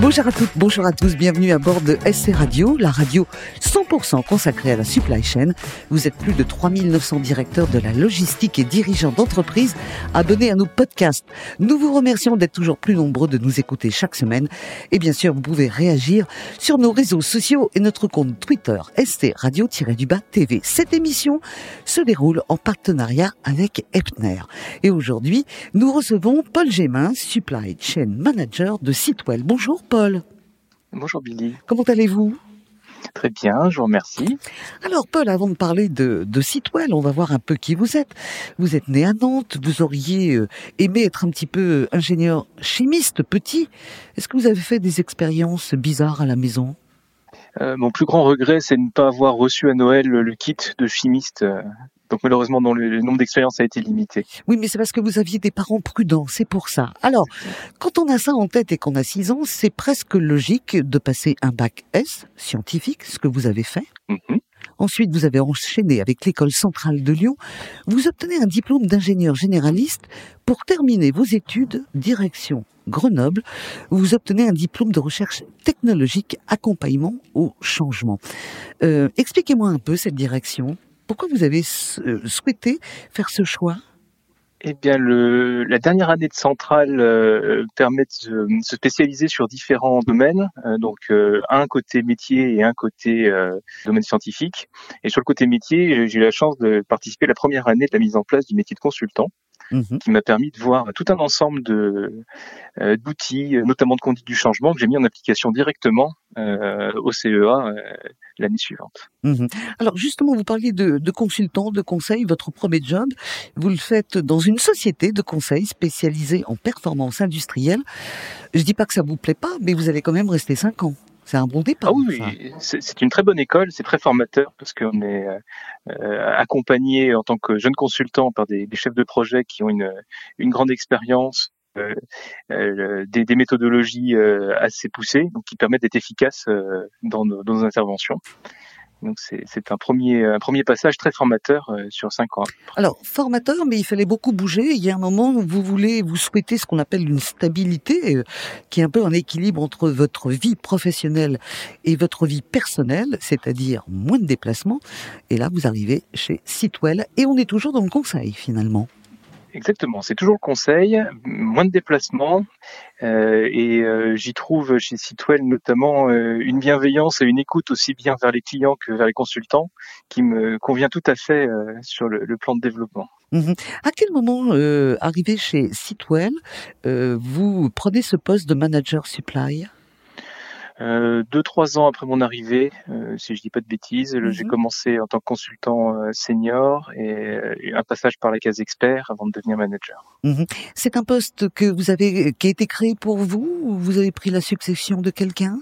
Bonjour à toutes, bonjour à tous, bienvenue à bord de SC Radio, la radio 100% consacrée à la supply chain. Vous êtes plus de 3900 directeurs de la logistique et dirigeants d'entreprise abonnés à nos podcasts. Nous vous remercions d'être toujours plus nombreux de nous écouter chaque semaine. Et bien sûr, vous pouvez réagir sur nos réseaux sociaux et notre compte Twitter SC Radio-du-Bas TV. Cette émission se déroule en partenariat avec Epner. Et aujourd'hui, nous recevons Paul Gémin, Supply Chain Manager de Sitwell. Bonjour Paul. Bonjour Billy. Comment allez-vous? Très bien, je vous remercie. Alors Paul, avant de parler de, de Sitwell, on va voir un peu qui vous êtes. Vous êtes né à Nantes, vous auriez euh, aimé être un petit peu ingénieur chimiste petit. Est-ce que vous avez fait des expériences bizarres à la maison? Euh, mon plus grand regret, c'est de ne pas avoir reçu à Noël le kit de chimiste. Donc malheureusement, non, le, le nombre d'expériences a été limité. Oui, mais c'est parce que vous aviez des parents prudents, c'est pour ça. Alors, quand on a ça en tête et qu'on a 6 ans, c'est presque logique de passer un bac S scientifique, ce que vous avez fait. Mhm. Ensuite, vous avez enchaîné avec l'école centrale de Lyon. Vous obtenez un diplôme d'ingénieur généraliste pour terminer vos études direction Grenoble. Vous obtenez un diplôme de recherche technologique accompagnement au changement. Euh, Expliquez-moi un peu cette direction. Pourquoi vous avez euh, souhaité faire ce choix? Eh bien, le, la dernière année de centrale euh, permet de se- se spécialiser sur différents domaines, euh, donc euh, un côté métier et un côté euh, domaine scientifique. Et sur le côté métier, euh, j'ai eu la chance de participer à la première année de la mise en place du métier de consultant. Mhm. qui m'a permis de voir tout un ensemble de euh, d'outils, euh, notamment de conduite du changement, que j'ai mis en application directement euh, au CEA euh, l'année suivante. Mhm. Alors justement, vous parliez de, de consultant, de conseil. Votre premier job, vous le faites dans une société de conseil spécialisée en performance industrielle. Je dis pas que ça vous plaît pas, mais vous allez quand même rester cinq ans. C'est un bon départ. Ah oui, c'est une très bonne école, c'est très formateur parce qu'on est euh, accompagné en tant que jeune consultant par des, des chefs de projet qui ont une, une grande expérience, des, des méthodologies euh, assez poussées, qui permettent d'être efficaces euh, dans, nos, interventions. Donc c'est un premier, passage très formateur euh, sur cinq ans. Alors formateur, mais il fallait beaucoup bouger. Il y a un moment où vous voulez, vous souhaitez ce qu'on appelle une stabilité, euh, qui est un peu un équilibre entre votre vie professionnelle et votre vie personnelle, c'est-à-dire moins de déplacements. Et là, vous arrivez chez Sitwell et on est toujours dans le conseil finalement. Exactement, c'est toujours le conseil, moins de déplacements, euh, et euh, j'y trouve chez Sitwell notamment euh, une bienveillance et une écoute aussi bien vers les clients que vers les consultants, qui me convient tout à fait euh, sur le, le plan de développement. Mhm. À quel moment, euh, arrivé chez Sitwell, euh, vous prenez ce poste de manager supply? Euh, deux trois ans après mon arrivée, euh, si je dis pas de bêtises, j'ai Mhm. commencé en tant que consultant euh, senior et euh, un passage par la case expert avant de devenir manager. C'est un poste que vous avez, qui a été créé pour vous ou vous avez pris la succession de quelqu'un?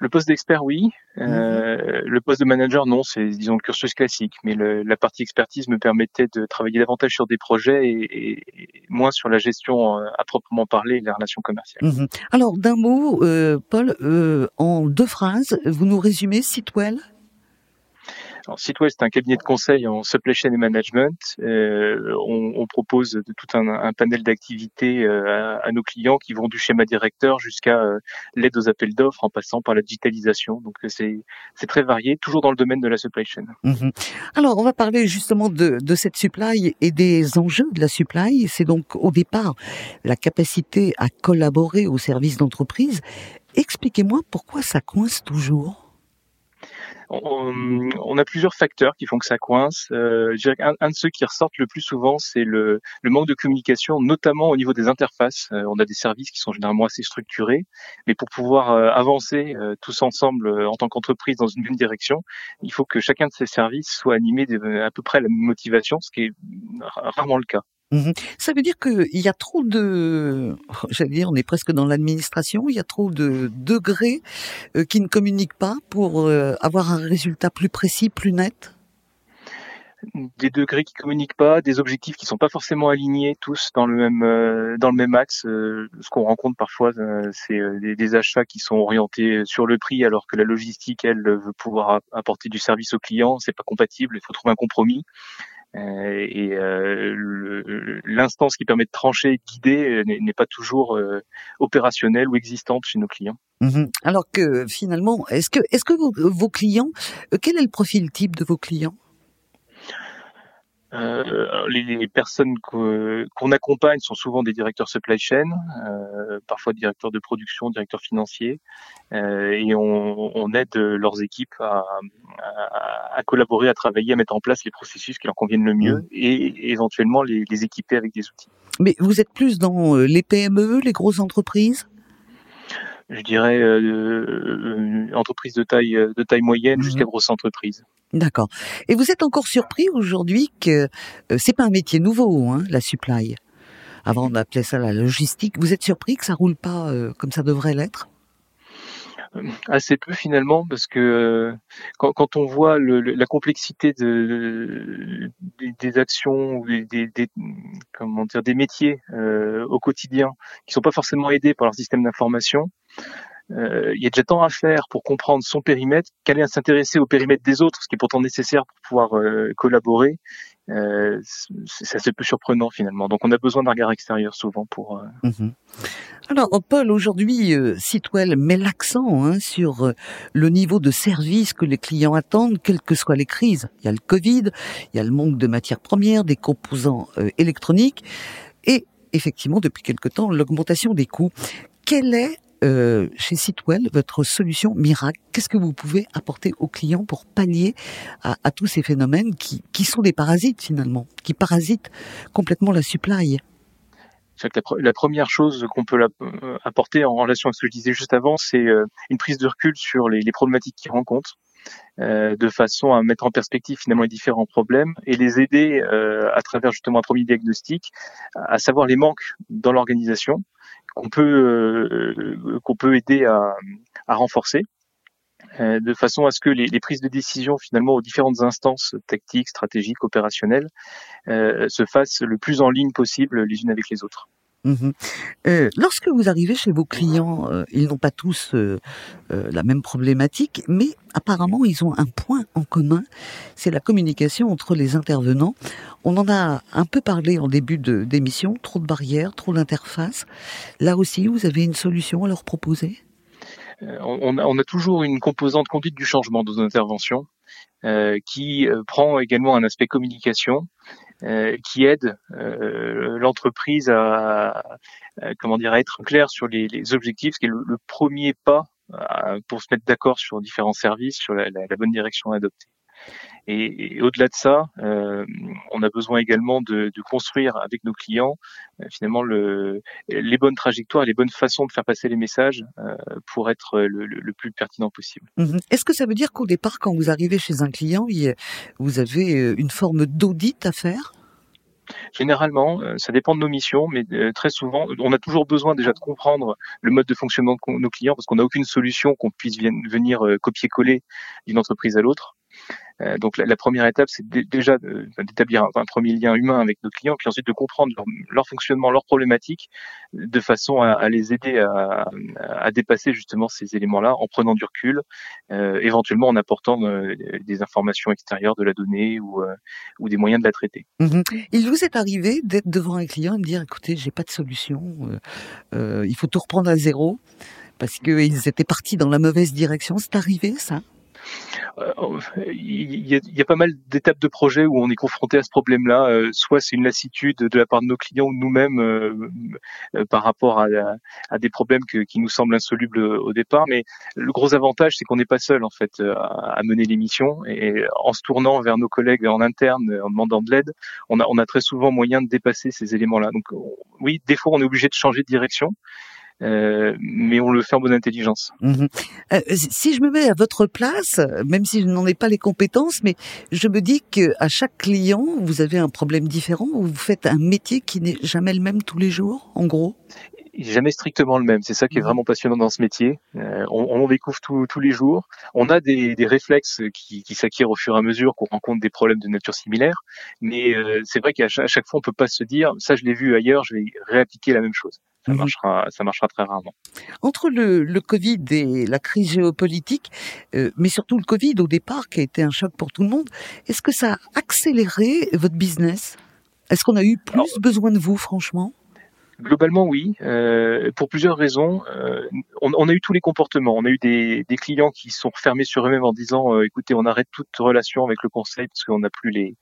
Le poste d'expert, oui. Euh, Le poste de manager, non. C'est disons le cursus classique. Mais le- la partie expertise me permettait de travailler davantage sur des projets et, et- et moins sur la gestion euh, à proprement parler les relations commerciales. Mhm. Alors, d'un mot, euh, Paul, euh, en deux phrases, vous nous résumez Sitwell? Alors, Sitwell, c'est un cabinet de conseil en supply chain et management. Euh, on, on propose de tout un, un panel d'activités euh, à, à nos clients qui vont du schéma directeur jusqu'à euh, l'aide aux appels d'offres en passant par la digitalisation. Donc euh, c'est c'est très varié, toujours dans le domaine de la supply chain. Mhm. Alors, on va parler justement de, de cette supply et des enjeux de la supply. C'est donc au départ la capacité à collaborer au service d'entreprise. Expliquez-moi pourquoi ça coince toujours. On, a plusieurs facteurs qui font que ça coince. Euh, je un de ceux qui ressortent le plus souvent, c'est le, manque de communication, notamment au niveau des interfaces. Euh, on a des services qui sont généralement assez structurés, mais pour pouvoir euh, avancer euh, tous ensemble en tant qu'entreprise dans une même direction, il faut que chacun de ces services soit animé de, à peu près la même motivation, ce qui est rarement le cas. Mhm. Ça veut dire qu'il y a trop de, j'allais dire, on est presque dans l'administration, il y a trop de degrés euh, qui ne communiquent pas pour euh, avoir un résultat plus précis, plus net? des degrés qui communiquent pas, des objectifs qui sont pas forcément alignés tous dans le même euh, dans le même axe. Ce qu'on rencontre parfois, c'est des, des, achats qui sont orientés sur le prix, alors que la logistique, elle, veut pouvoir apporter du service au client. C'est pas compatible. Il faut trouver un compromis. Et l'instance qui permet de trancher et de guider n'est pas toujours opérationnelle ou existante chez nos clients. Mhm. Alors que finalement, est-ce que est-ce que vos, vos clients, quel est le profil type de vos clients? Euh, les, personnes qu'on accompagne sont souvent des directeurs supply chain, euh, parfois directeurs de production, directeurs financiers, euh, et on, on, aide leurs équipes à, à, à, collaborer, à travailler, à mettre en place les processus qui leur conviennent le mieux, mmh. et éventuellement les, les équiper avec des outils. Mais vous êtes plus dans euh, les PME, les grosses entreprises? Je dirais euh, euh, entreprise de taille de taille moyenne mmh. jusqu'à grosse entreprise. D'accord. Et vous êtes encore surpris aujourd'hui que euh, c'est pas un métier nouveau, hein, la supply. Avant on appelait ça la logistique. Vous êtes surpris que ça roule pas euh, comme ça devrait l'être? Euh, assez peu finalement parce que quand, quand, on voit le, la complexité de, des, actions ou des, des, comment dire des métiers au quotidien qui sont pas forcément aidés par leur système d'information euh, il y a déjà tant à faire pour comprendre son périmètre qu'aller s'intéresser au périmètre des autres, ce qui est pourtant nécessaire pour pouvoir euh, collaborer. Euh, c'est assez peu surprenant finalement. Donc on a besoin d'un regard extérieur souvent pour. Euh, mhm. Alors Paul, aujourd'hui, euh, Sitwell met l'accent hein, sur le niveau de service que les clients attendent, quelles que soient les crises. Il y a le Covid, il y a le manque de matières premières, des composants électroniques, et effectivement depuis quelque temps l'augmentation des coûts. Quelle est euh, chez Sitwell, votre solution miracle, qu'est-ce que vous pouvez apporter aux clients pour pallier à, tous ces phénomènes qui, sont des parasites finalement, qui parasitent complètement la supply? La, première chose qu'on peut euh, apporter en relation avec ce que je disais juste avant, c'est euh, une prise de recul sur les, problématiques qu'ils rencontrent, de façon à mettre en perspective finalement les différents problèmes et les aider à travers justement un premier diagnostic à savoir les manques dans l'organisation qu'on peut euh, qu'on peut aider à, renforcer de façon à ce que les, les, prises de décision finalement aux différentes instances tactiques, stratégiques, opérationnelles se fassent le plus en ligne possible les unes avec les autres. Mhm. Euh, lorsque vous arrivez chez vos clients, euh, ils n'ont pas tous euh, la même problématique, mais apparemment ils ont un point en commun, c'est la communication entre les intervenants. On en a un peu parlé en début d'émission, trop de barrières, trop d'interfaces. Là aussi, vous avez une solution à leur proposer? On a, on a, toujours une composante conduite du changement dans nos interventions qui prend également un aspect communication euh, qui aide euh, l'entreprise à, comment dire à être clair sur les, objectifs, ce qui est le, premier pas euh, pour se mettre d'accord sur différents services, sur la bonne direction à adopter. Et, et au-delà de ça, euh, on a besoin également de, de construire avec nos clients euh, finalement le, les bonnes trajectoires, les bonnes façons de faire passer les messages euh, pour être le, le, plus pertinent possible. Mhm. Est-ce que ça veut dire qu'au départ, quand vous arrivez chez un client, vous avez une forme d'audit à faire? Généralement, ça dépend de nos missions, mais très souvent, on a toujours besoin déjà de comprendre le mode de fonctionnement de nos clients parce qu'on n'a aucune solution qu'on puisse venir copier-coller d'une entreprise à l'autre. Euh, donc la, première étape, c'est déjà d'établir un, premier lien humain avec nos clients, puis ensuite de comprendre leur, fonctionnement, leurs problématiques, de façon à, les aider à, dépasser justement ces éléments-là en prenant du recul, euh, éventuellement en apportant euh, des informations extérieures de la donnée ou, des moyens de la traiter. Mhm. Il vous est arrivé d'être devant un client et de dire écoutez, j'ai pas de solution, il faut tout reprendre à zéro parce qu'ils étaient partis dans la mauvaise direction. C'est arrivé ça? Il y, a, il y, a, pas mal d'étapes de projet où on est confronté à ce problème-là. Euh, soit c'est une lassitude de la part de nos clients ou nous-mêmes euh, par rapport à, des problèmes qui nous semblent insolubles au départ. Mais le gros avantage, c'est qu'on n'est pas seul en fait à, mener l'émission et en se tournant vers nos collègues en interne, en demandant de l'aide, on a très souvent moyen de dépasser ces éléments-là. Donc oui, des fois, on est obligé de changer de direction. Euh, mais on le fait en bonne intelligence. Mhm. Euh, si je me mets à votre place, même si je n'en ai pas les compétences, mais je me dis que à chaque client, vous avez un problème différent, ou vous faites un métier qui n'est jamais le même tous les jours, en gros? Jamais strictement le même. C'est ça qui est mmh. vraiment passionnant dans ce métier. Euh, on, on, découvre tous les jours. On a des, des réflexes qui, qui s'acquièrent au fur et à mesure qu'on rencontre des problèmes de nature similaire. Mais euh, c'est vrai qu'à chaque, chaque, fois, on peut pas se dire ça, je l'ai vu ailleurs, je vais réappliquer la même chose. Ça mmh. marchera, ça marchera très rarement. Entre le, le Covid et la crise géopolitique, euh, mais surtout le Covid au départ, qui a été un choc pour tout le monde, est-ce que ça a accéléré votre business? Est-ce qu'on a eu plus besoin de vous, franchement? Globalement, oui, euh, pour plusieurs raisons. Euh, on, a eu tous les comportements. On a eu des, clients qui sont fermés sur eux-mêmes en disant euh, "Écoutez, on arrête toute relation avec le conseil parce qu'on n'a plus les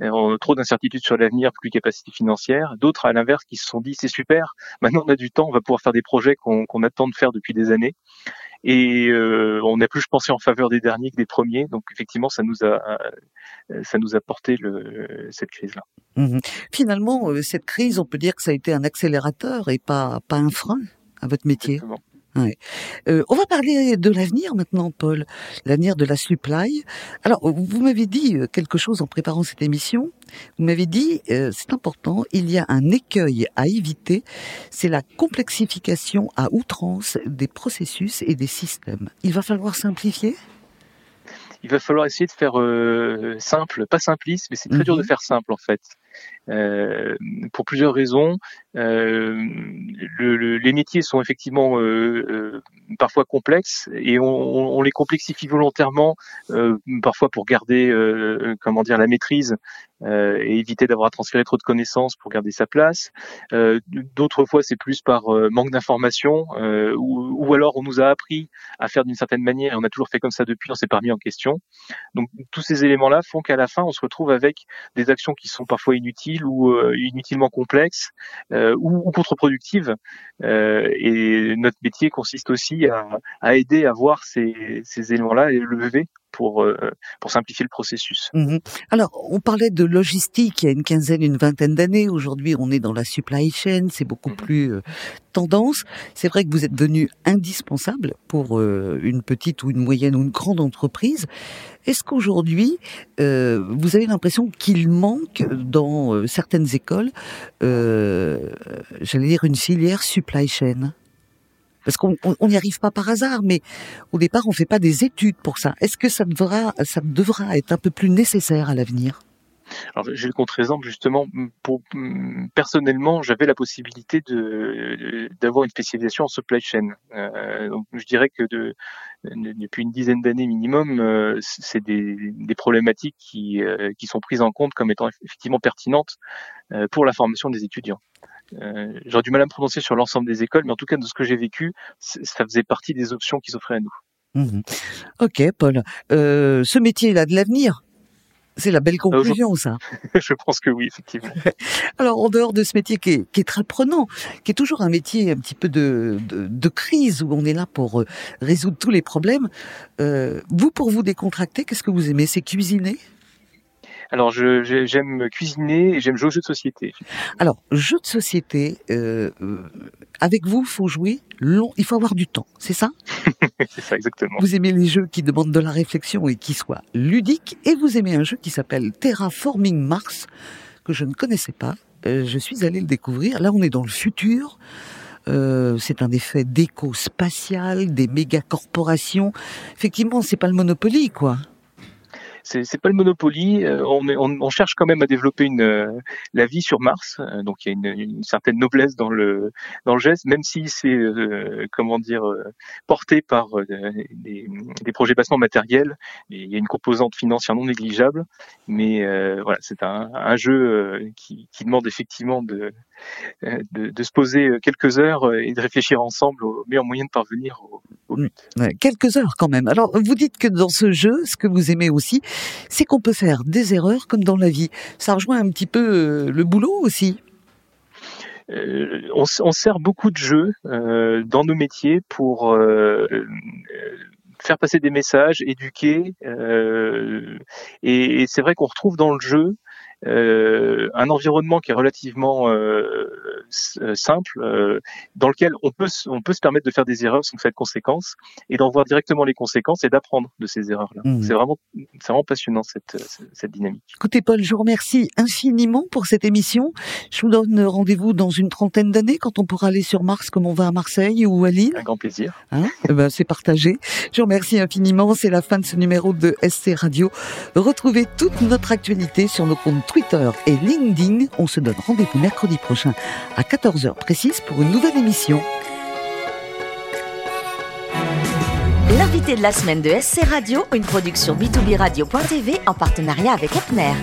on a trop d'incertitudes sur l'avenir, plus de capacité financière." D'autres, à l'inverse, qui se sont dit "C'est super, maintenant on a du temps, on va pouvoir faire des projets qu'on attend de faire depuis des années." Et euh, on a plus pensé en faveur des derniers que des premiers. Donc effectivement, ça nous a ça nous a porté le, cette crise-là. Mmh Finalement, euh, cette crise, on peut dire que ça a été un accélérateur et pas pas un frein à votre métier. Ouais. Euh, on va parler de l'avenir maintenant, Paul, l'avenir de la supply. Alors, vous m'avez dit euh, quelque chose en préparant cette émission. Vous m'avez dit, euh, c'est important, il y a un écueil à éviter, c'est la complexification à outrance des processus et des systèmes. Il va falloir simplifier? Il va falloir essayer de faire euh, simple, pas simpliste, mais c'est très dur de mhm. faire simple en fait. Euh, pour plusieurs raisons. Euh, le, les métiers sont effectivement euh, parfois complexes et on, les complexifie volontairement, parfois pour garder, comment dire, la maîtrise et éviter d'avoir à transférer trop de connaissances pour garder sa place. D'autres fois, c'est plus par manque d'information ou, ou, alors on nous a appris à faire d'une certaine manière et on a toujours fait comme ça depuis, on s'est pas remis en question. Donc tous ces éléments-là font qu'à la fin, on se retrouve avec des actions qui sont parfois inutiles ou euh, inutilement complexes euh, ou, contre-productives. Euh, et notre métier consiste aussi à, aider à voir ces, ces éléments-là et lever pour, euh, pour simplifier le processus. Mhm. Alors, on parlait de logistique il y a une quinzaine, une vingtaine d'années. Aujourd'hui, on est dans la supply chain, c'est beaucoup mhm. plus euh, tendance. C'est vrai que vous êtes devenu indispensable pour euh, une petite ou une moyenne ou une grande entreprise. Est-ce qu'aujourd'hui, vous avez l'impression qu'il manque dans certaines écoles, j'allais dire, une filière supply chain? Parce qu'on n'y arrive pas par hasard, mais au départ, on ne fait pas des études pour ça. Est-ce que ça devra, être un peu plus nécessaire à l'avenir? Alors j'ai le contre-exemple justement. Personnellement, j'avais la possibilité d'avoir une spécialisation en supply chain. Euh, je dirais que de, depuis une dizaine d'années minimum, euh, c'est des, problématiques qui euh, qui sont prises en compte comme étant effectivement pertinentes pour la formation des étudiants. Euh, J'aurais du mal à me prononcer sur l'ensemble des écoles, mais en tout cas de ce que j'ai vécu, ça faisait partie des options qui s'offraient à nous. Mmh ok, Paul. Euh, ce métier, il a de l'avenir. C'est la belle euh, conclusion, ça. je pense que oui, effectivement. Alors, en dehors de ce métier qui est, qui est, très prenant, qui est toujours un métier un petit peu de, de, de crise, où on est là pour euh, résoudre tous les problèmes, euh, vous, pour vous décontracter, qu'est-ce que vous aimez? C'est cuisiner? Alors, j'aime cuisiner et j'aime jouer aux jeux de société. Alors, jeux de société, euh, avec vous, il faut jouer long, il faut avoir du temps, c'est ça? C'est ça, exactement. Vous aimez les jeux qui demandent de la réflexion et qui soient ludiques, et vous aimez un jeu qui s'appelle Terraforming Mars, que je ne connaissais pas. Euh, je suis allé le découvrir. Là, on est dans le futur. Euh, c'est un effet d'éco-spatial, des méga corporations. Effectivement, c'est pas le Monopoly, quoi c'est pas le Monopoly. Euh, on, on, on, cherche quand même à développer une euh, la vie sur Mars. Euh, donc il y a une, une, certaine noblesse dans le dans le geste, même si c'est comment dire porté par des, des, projets bassement matériels. Et il y a une composante financière non négligeable, mais voilà, c'est un, un, jeu qui, qui demande effectivement de, de, de se poser quelques heures et de réfléchir ensemble au meilleur moyen de parvenir au, au but. quelques heures quand même. Alors vous dites que dans ce jeu, ce que vous aimez aussi, c'est qu'on peut faire des erreurs comme dans la vie. Ça rejoint un petit peu euh, le boulot aussi. Euh, on, on, sert beaucoup de jeux euh, dans nos métiers pour euh, faire passer des messages, éduquer. Euh, et, et c'est vrai qu'on retrouve dans le jeu un environnement qui est relativement simple, dans lequel on peut on peut se permettre de faire des erreurs sans faire de conséquences et d'en voir directement les conséquences et d'apprendre de ces erreurs-là. Mmh. C'est vraiment c'est vraiment passionnant cette cette dynamique. Écoutez Paul, je vous remercie infiniment pour cette émission. Je vous donne rendez-vous dans une trentaine d'années quand on pourra aller sur Mars comme on va à Marseille ou à Lille. Un grand plaisir. Hein? Eh ben, c'est partagé. Je vous remercie infiniment. C'est la fin de ce numéro de SC Radio. Retrouvez toute notre actualité sur nos comptes Twitter et LinkedIn. On se donne rendez-vous mercredi prochain à 14h précise pour une nouvelle émission. L'invité de la semaine de SC Radio, une production b2b radio.tv en partenariat avec Epner.